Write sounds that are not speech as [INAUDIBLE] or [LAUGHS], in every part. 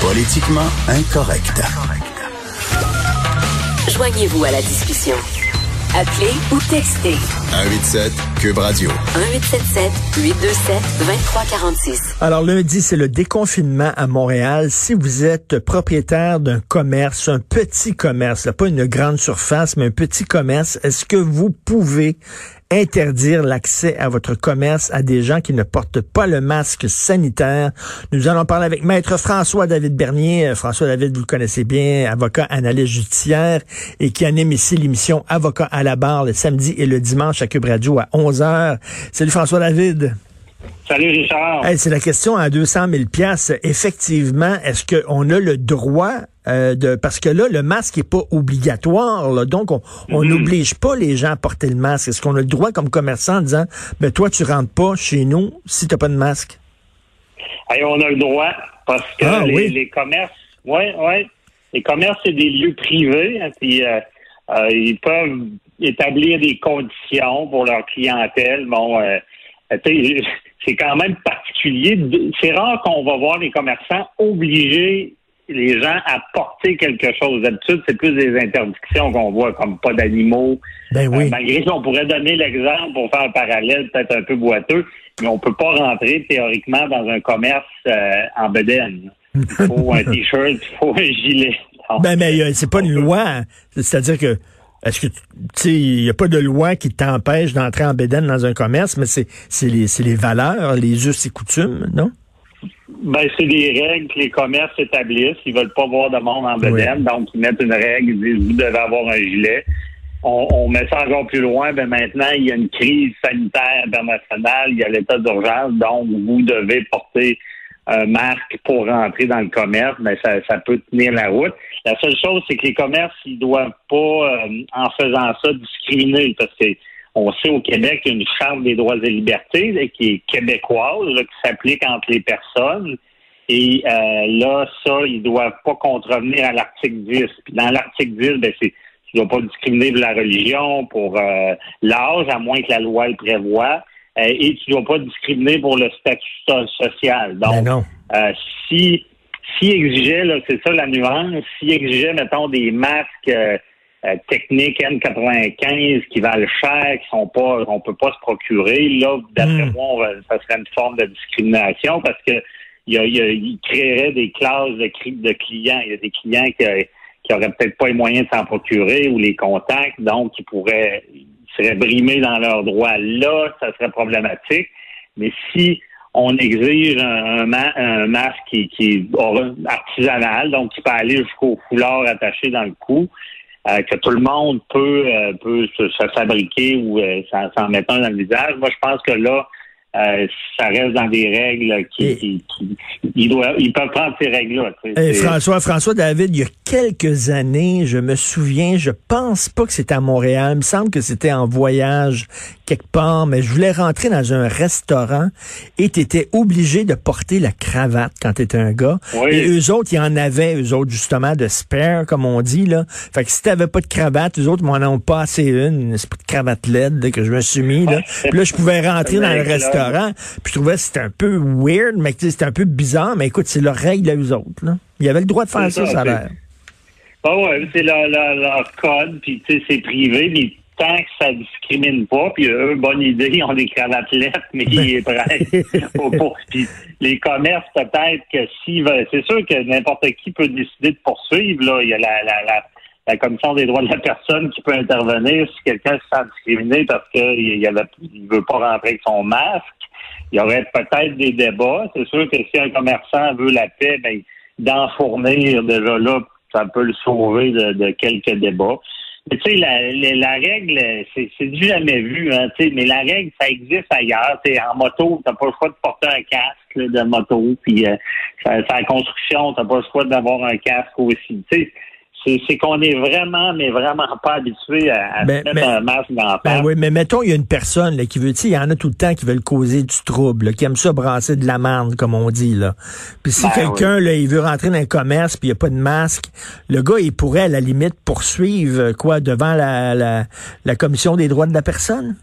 Politiquement incorrect. Joignez-vous à la discussion. Appelez ou textez 187 Cube Radio. 1877 827 2346. Alors lundi, c'est le déconfinement à Montréal. Si vous êtes propriétaire d'un commerce, un petit commerce, pas une grande surface, mais un petit commerce, est-ce que vous pouvez interdire l'accès à votre commerce à des gens qui ne portent pas le masque sanitaire. Nous allons parler avec Maître François-David Bernier. Euh, François-David, vous le connaissez bien, avocat analyste judiciaire et qui anime ici l'émission Avocat à la barre le samedi et le dimanche à Cube Radio à 11h. Salut François-David. Salut Richard. c'est la question à 200 000 pièces. Effectivement, est-ce qu'on a le droit euh, de parce que là le masque est pas obligatoire, donc on mm-hmm. n'oblige pas les gens à porter le masque. Est-ce qu'on a le droit comme commerçant en disant ben toi tu rentres pas chez nous si t'as pas de masque? on a le droit parce que ah, les, commerces, ouais, ouais, les commerces c'est des lieux privés, hein, puis euh, euh, ils peuvent établir des conditions pour leur clientèle. Bon, c'est quand même particulier. C'est rare qu'on va voir les commerçants obliger les gens à porter quelque chose. D'habitude, c'est plus des interdictions qu'on voit, comme pas d'animaux. Ben oui. Euh, malgré ça, on pourrait donner l'exemple pour faire un parallèle peut-être un peu boiteux, mais on peut pas rentrer théoriquement dans un commerce euh, en bedaine. Il [LAUGHS] faut un t-shirt, il faut un gilet. ben, mais euh, c'est pas une loi. C'est-à-dire que est-ce que tu sais, il n'y a pas de loi qui t'empêche d'entrer en bédaine dans un commerce, mais c'est les, les valeurs, les us et coutumes, non? Ben, c'est des règles que les commerces établissent. Ils veulent pas voir de monde en bédaine, donc ils mettent une règle, ils disent vous devez avoir un gilet. On, on, met ça encore plus loin, ben maintenant, il y a une crise sanitaire internationale, il y a l'état d'urgence, donc vous devez porter un masque pour rentrer dans le commerce, mais ben, ça, ça peut tenir la route. La seule chose, c'est que les commerces, ils doivent pas, euh, en faisant ça, discriminer, parce que on sait au Québec qu'il y a une charte des droits et libertés qui est québécoise, qui s'applique entre les personnes. Et euh, là, ça, ils doivent pas contrevenir à l'article 10. Puis dans l'article 10, ben, c'est tu dois pas discriminer pour la religion, pour euh, l'âge, à moins que la loi le prévoie. et tu dois pas discriminer pour le statut social. Donc, ben si s'il exigeait, c'est ça la nuance, s'il exigeait, mettons, des masques euh, euh, techniques N95 qui valent cher, qui sont pas, on peut pas se procurer, là, d'après hmm. moi, ça serait une forme de discrimination parce que il, y créerait des classes de, de clients. Il y a des clients qui, qui auraient peut-être pas les moyens de s'en procurer ou les contacts, donc qui pourraient ils seraient brimés dans leurs droits. Là, ça serait problématique. Mais si on exige un, masque qui, est artisanal, donc qui peut aller jusqu'au foulard attaché dans le cou, euh, que tout le monde peut, euh, peut se, fabriquer ou euh, s'en mettre un dans le visage. Moi, je pense que là, euh, ça reste dans des règles qui, qui, qui ils, doivent, ils peuvent prendre ces règles-là. François, François David, il y a quelques années, je me souviens, je pense pas que c'était à Montréal, il me semble que c'était en voyage quelque part, mais je voulais rentrer dans un restaurant et tu étais obligé de porter la cravate quand tu étais un gars. Et eux autres, ils en avaient, eux autres, justement, de spare, comme on dit, là. Fait que si t'avais pas de cravate, eux autres m'en ont pas assez une, une cravate LED que je me suis mis, là. Puis là, je pouvais rentrer [LAUGHS] dans le restaurant puis je trouvais que c'était un peu weird, mais c'était un peu bizarre. Mais écoute, c'est leur règle à eux autres. Là. Ils avaient le droit de faire ça, ça, a l'air. Ah ouais, c'est leur, leur, code, puis c'est privé, mais tant que ça discrimine pas, puis eux, bonne idée, ils ont des cravates lettres, mais ils est prêt. [LAUGHS] puis les commerces, peut-être que si, c'est sûr que n'importe qui peut décider de poursuivre, là, il y a la, la, la la Commission des droits de la personne qui peut intervenir si quelqu'un se sent discriminé parce qu'il ne veut pas rentrer avec son masque. Il y aurait peut-être des débats. C'est sûr que si un commerçant veut la paix, ben, d'en fournir déjà là, ça peut le sauver de, quelques débats. Mais tu sais, la, règle, c'est du jamais vu, hein, mais la règle, ça existe ailleurs. T'sais, en moto, t'as pas le choix de porter un casque de moto, puis euh, la construction, t'as pas le choix d'avoir un casque aussi. sais c'est qu'on est vraiment, mais vraiment pas habitué à, ben, mettre un masque dans la ben oui, mais mettons, il y a une personne là, qui veut, tu sais, il y en a tout le temps qui veulent causer du trouble, qui aime ça brasser de la merde, comme on dit. là. Puis si ben quelqu'un, là, il veut rentrer dans un commerce, puis il n'y a pas de masque, le gars, il pourrait, à la limite, poursuivre, euh, quoi, devant la, la, la Commission des droits de la personne?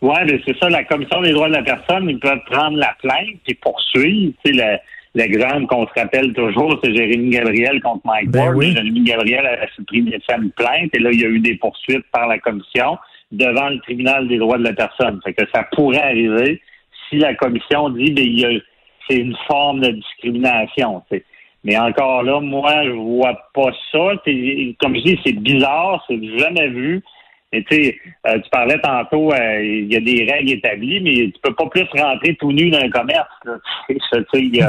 Oui, mais c'est ça, la Commission des droits de la personne, ils peuvent prendre la plainte et poursuivre, tu sais, l'exemple qu'on se rappelle toujours, c'est Jérémy Gabriel contre Mike Ben Ward. oui. Jérémy Gabriel a pris une plainte et là, il y a eu des poursuites par la commission devant le tribunal des droits de la personne. Fait que ça pourrait arriver si la commission dit ben, il y a- c'est une forme de discrimination. Mais encore là, moi, je vois pas ça. Comme je dis, c'est bizarre, c'est jamais vu. Et tu sais, euh, tu parlais tantôt, euh, il y a des règles établies, mais tu peux pas plus rentrer tout nu dans un commerce. là. [LAUGHS]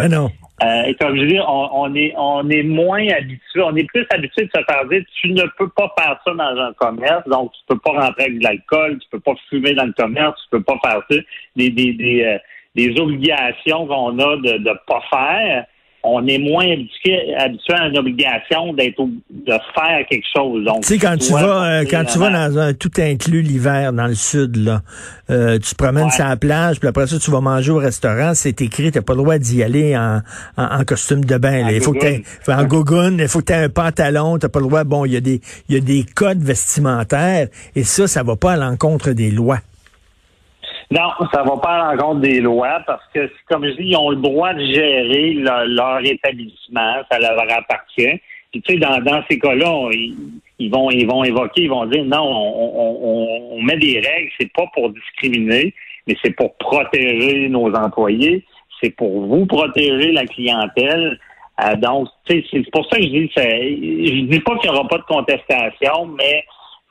Mais non. euh, et comme je dis, on, on est on est moins habitué, on est plus habitué de se faire dire tu ne peux pas faire ça dans un commerce, donc tu peux pas rentrer avec de l'alcool, tu peux pas fumer dans le commerce, tu peux pas faire ça. Des des des, euh, des obligations qu'on a de ne pas faire. On est moins habitué, habitué à une obligation d'être de faire quelque chose. Donc, Tu sais, quand tu vas, euh, quand tu vas dans un tout inclus l'hiver dans le sud, là, euh, tu te promènes Ouais. sur la plage, puis après ça, tu vas manger au restaurant, c'est écrit, t'as pas le droit d'y aller en, en, en costume de bain. là. Il faut que t'aies, gogoune. faut- en gogoune, il faut que tu aies un pantalon, t'as pas le droit. Bon, il y a des, il y a des codes vestimentaires, et ça, ça va pas à l'encontre des lois. Non, ça va pas à l'encontre des lois parce que, comme je dis, ils ont le droit de gérer leur, établissement, ça leur appartient. Puis tu sais, dans, dans ces cas-là, ils, vont ils vont évoquer, ils vont dire non, on, on, on- on met des règles, c'est pas pour discriminer, mais c'est pour protéger nos employés, c'est pour vous protéger la clientèle. Euh, donc, tu sais, c'est pour ça que je dis, ça- je dis pas qu'il n'y aura pas de contestation, mais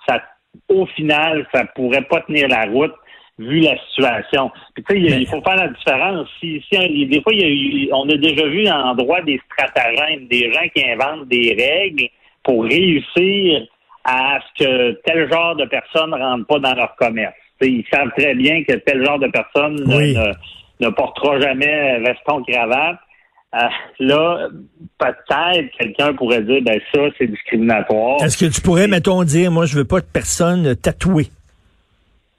ça, au final, ça pourrait pas tenir la route vu la situation. Puis tu sais, il- faut faire la différence. Si, si des fois, il y a eu- on a déjà vu en droit des stratagèmes, des gens qui inventent des règles pour réussir à ce que tel genre de personnes ne rentrent pas dans leur commerce. Ils savent très bien que tel genre de personne ne- Oui. ne, ne portera jamais veston cravate. Euh, là, peut-être quelqu'un pourrait dire ben ça, c'est discriminatoire. Est-ce que tu pourrais, mettons, dire, moi, je veux pas de personne tatouée?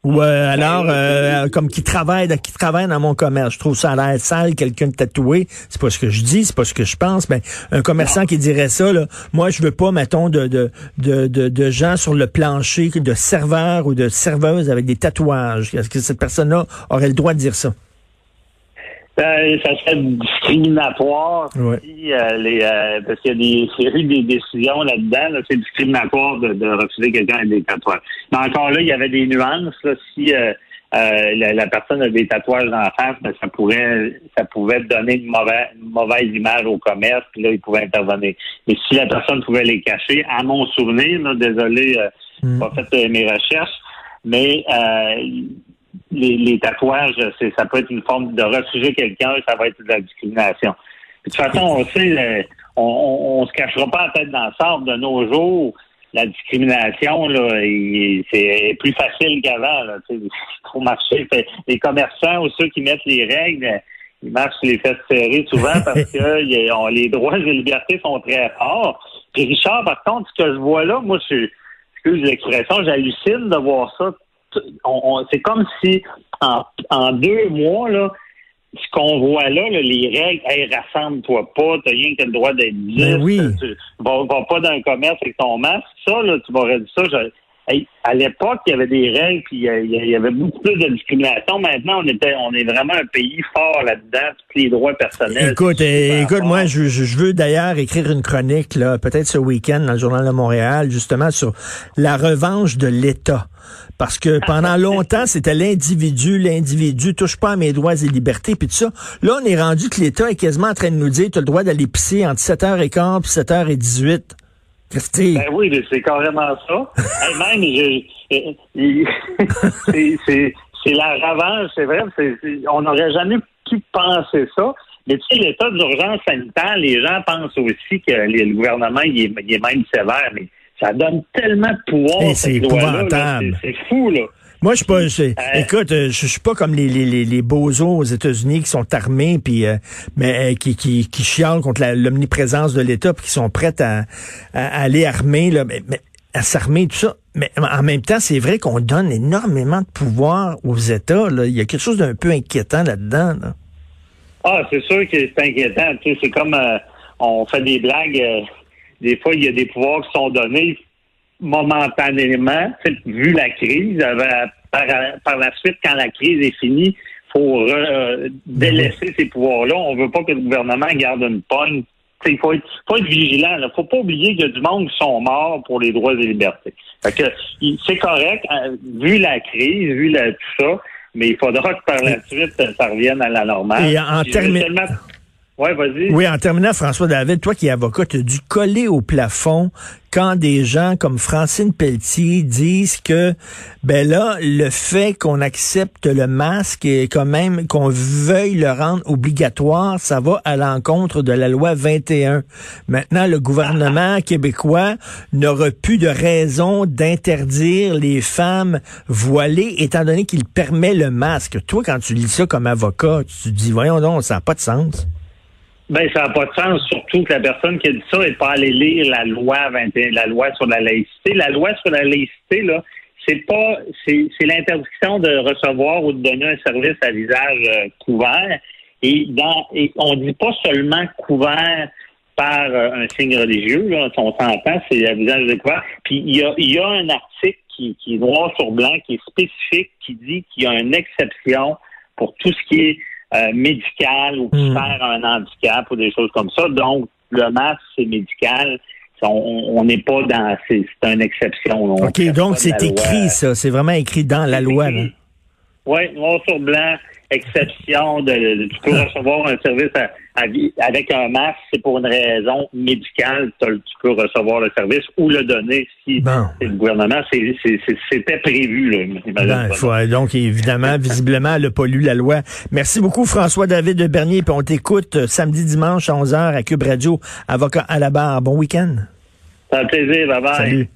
Ou euh, alors, euh, comme qui travaille, qui travaille dans mon commerce, je trouve ça à l'air sale, quelqu'un de tatoué. C'est pas ce que je dis, c'est pas ce que je pense. Mais un commerçant qui dirait ça, là, moi, je veux pas, mettons, de, de, de, de, de gens sur le plancher, de serveurs ou de serveuses avec des tatouages. Est-ce que cette personne-là aurait le droit de dire ça? Ben, ça serait discriminatoire Ouais. si euh, les euh, parce qu'il y a des il y a eu des décisions là-dedans, là, c'est discriminatoire de, de refuser quelqu'un avec des tatouages. Mais encore là, il y avait des nuances. Là, si euh, euh, la, la personne a des tatouages dans la face, ben, ça pourrait ça pouvait donner une mauvaise, une mauvaise image au commerce, puis là, il pouvait intervenir. Mais si la personne pouvait les cacher, à mon souvenir, là, désolé, euh, Mm. pas fait euh, mes recherches, mais euh, les, les tatouages, c'est, ça peut être une forme de refuser quelqu'un, ça va être de la discrimination. Puis, de toute façon, on sait, euh, on, on, on se cachera pas la tête dans le sable de nos jours. La discrimination, là, il- c'est plus facile qu'avant. Là, [LAUGHS] marcher. Fait- Les commerçants ou ceux qui mettent les règles, ils marchent les fesses serrées souvent [LAUGHS] parce que y on- les droits et les libertés sont très forts. Puis Richard, par contre, ce que je vois là, moi, je excuse l'expression, j'hallucine de voir ça. T- on- on- c'est comme si en, en deux mois, là, ce qu'on voit là, là, les règles, hey, rassemble-toi pas, t'as rien que le droit d'être Ben libre, oui. tu vas, vas pas dans un commerce avec ton masque, ça, là, tu m'aurais dit ça, je- hey, à l'époque, il y avait des règles, puis il y, avait beaucoup plus de discrimination. Maintenant, on était, on est vraiment un pays fort là-dedans, tous les droits personnels. Écoute, euh, écoute, moi, je, je- je veux d'ailleurs écrire une chronique, là, peut-être ce week-end dans le Journal de Montréal, justement sur la revanche de l'État. Parce que [LAUGHS] pendant longtemps, c'était l'individu, l'individu touche pas à mes droits et libertés, puis tout ça. Là, on est rendu que l'État est quasiment en train de nous dire, tu as le droit d'aller pisser entre 7h15 et 7h18. Christy. Ben oui, c'est carrément ça. [LAUGHS] Même, je- [LAUGHS] c'est- la revanche, c'est vrai. on n'aurait jamais pu penser ça. Mais tu sais, l'état d'urgence sanitaire, les gens pensent aussi que les- le gouvernement il est, il est même sévère, mais ça donne tellement de pouvoir. Eh, épouvantable. C'est c'est fou, là. Moi, je suis pas. je- Euh, écoute, euh, je, suis pas comme les les les, les bozos aux États-Unis qui sont armés puis euh, mais euh, qui qui qui chialent contre l'omniprésence de l'État puis qui sont prêts à, à aller armer là, mais, mais à s'armer tout ça. Mais en même temps, c'est vrai qu'on donne énormément de pouvoir aux États. Là. Il y a quelque chose d'un peu inquiétant là-dedans. Là. Ah, c'est sûr que c'est inquiétant. Tu sais, c'est comme euh, on fait des blagues. euh, des fois, il y a des pouvoirs qui sont donnés momentanément, vu la crise. euh, par, par la suite, quand la crise est finie, faut euh, délaisser ces pouvoirs-là. On veut pas que le gouvernement garde une pogne. Il faut être, faut être vigilant. Il faut pas oublier qu'il y a du monde qui sont morts pour les droits et libertés. que c'est correct, hein, vu la crise, vu la, tout ça, mais il faudra que par la suite, ça revienne à la normale. Et en terminant... Ouais. Oui, en terminant, François David, toi qui es avocat, tu as dû coller au plafond quand des gens comme Francine Pelletier disent que, ben là, le fait qu'on accepte le masque et quand même qu'on veuille le rendre obligatoire, ça va à l'encontre de la loi 21. Maintenant, le gouvernement québécois n'aura plus de raison d'interdire les femmes voilées, étant donné qu'il permet le masque. Toi, quand tu lis ça comme avocat, tu te dis, voyons donc, ça n'a pas de sens. Ben, ça n'a pas de sens, surtout que la personne qui a dit ça n'est pas allée lire la loi 21, la loi sur la laïcité. La loi sur la laïcité, là, c'est pas, c'est, l'interdiction de recevoir ou de donner un service à visage euh, couvert. Et dans, et on dit pas seulement couvert par euh, un signe religieux, là, on s'entend, c'est à visage couvert. Puis il y a, y a un article qui, qui est noir sur blanc, qui est spécifique, qui dit qu'il y a une exception pour tout ce qui est euh, médical ou qui faire un handicap ou des choses comme ça. Donc, le masque, c'est médical. On n'est pas dans... C'est une exception. OK, donc c'est écrit, ça. C'est vraiment écrit dans la loi. Oui, noir sur blanc exception de, tu peux recevoir un service avec un masque, c'est pour une raison médicale, tu peux recevoir le service ou le donner si c'est le gouvernement. C'était prévu. Là, ben, donc, évidemment, [LAUGHS] visiblement, elle a pas lu la loi. Merci beaucoup, François-David de Bernier, puis on t'écoute euh, samedi, dimanche, 11h à Cube Radio, avocat à la barre. Bon week-end. Ça un plaisir. Bye bye. Salut.